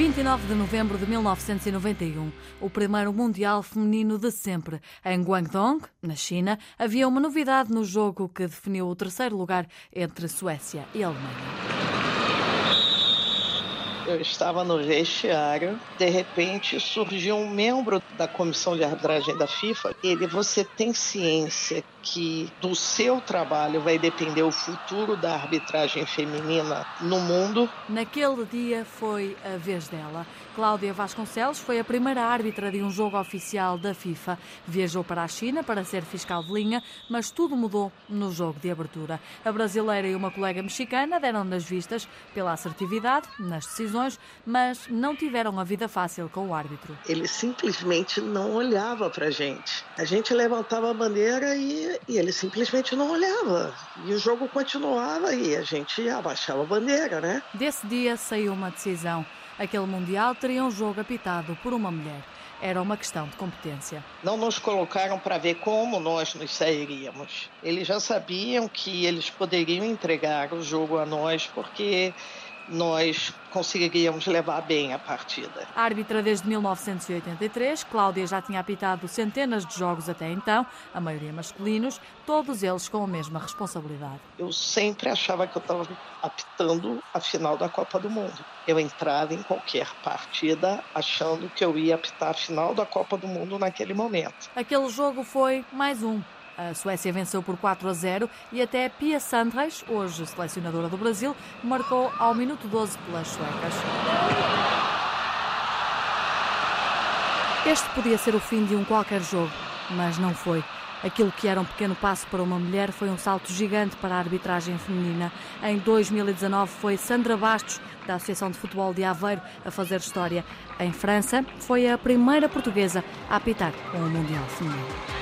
29 de novembro de 1991, o primeiro Mundial Feminino de sempre. Em Guangdong, na China, havia uma novidade no jogo que definiu o terceiro lugar entre Suécia e Alemanha. Eu estava no vestiário, de repente surgiu um membro da comissão de arbitragem da FIFA. Ele, você tem ciência que do seu trabalho vai depender o futuro da arbitragem feminina no mundo? Naquele dia foi a vez dela. Cláudia Vasconcelos foi a primeira árbitra de um jogo oficial da FIFA. Viajou para a China para ser fiscal de linha, mas tudo mudou no jogo de abertura. A brasileira e uma colega mexicana deram nas vistas pela assertividade nas decisões, mas não tiveram a vida fácil com o árbitro. Ele simplesmente não olhava para a gente. A gente levantava a bandeira e, e ele simplesmente não olhava. E o jogo continuava e a gente abaixava a bandeira, né? Desse dia saiu uma decisão. Aquele Mundial teria um jogo apitado por uma mulher. Era uma questão de competência. Não nos colocaram para ver como nós nos sairíamos. Eles já sabiam que eles poderiam entregar o jogo a nós porque nós conseguiríamos levar bem a partida. Árbitra desde 1983, Cláudia já tinha apitado centenas de jogos até então, a maioria masculinos, todos eles com a mesma responsabilidade. Eu sempre achava que eu estava apitando a final da Copa do Mundo. Eu entrava em qualquer partida achando que eu ia apitar a final da Copa do Mundo naquele momento. Aquele jogo foi mais um a Suécia venceu por 4 a 0 e até Pia Sandreis, hoje selecionadora do Brasil, marcou ao minuto 12 pelas suecas. Este podia ser o fim de um qualquer jogo, mas não foi. Aquilo que era um pequeno passo para uma mulher foi um salto gigante para a arbitragem feminina. Em 2019 foi Sandra Bastos, da Associação de Futebol de Aveiro, a fazer história. Em França, foi a primeira portuguesa a apitar o Mundial Feminino.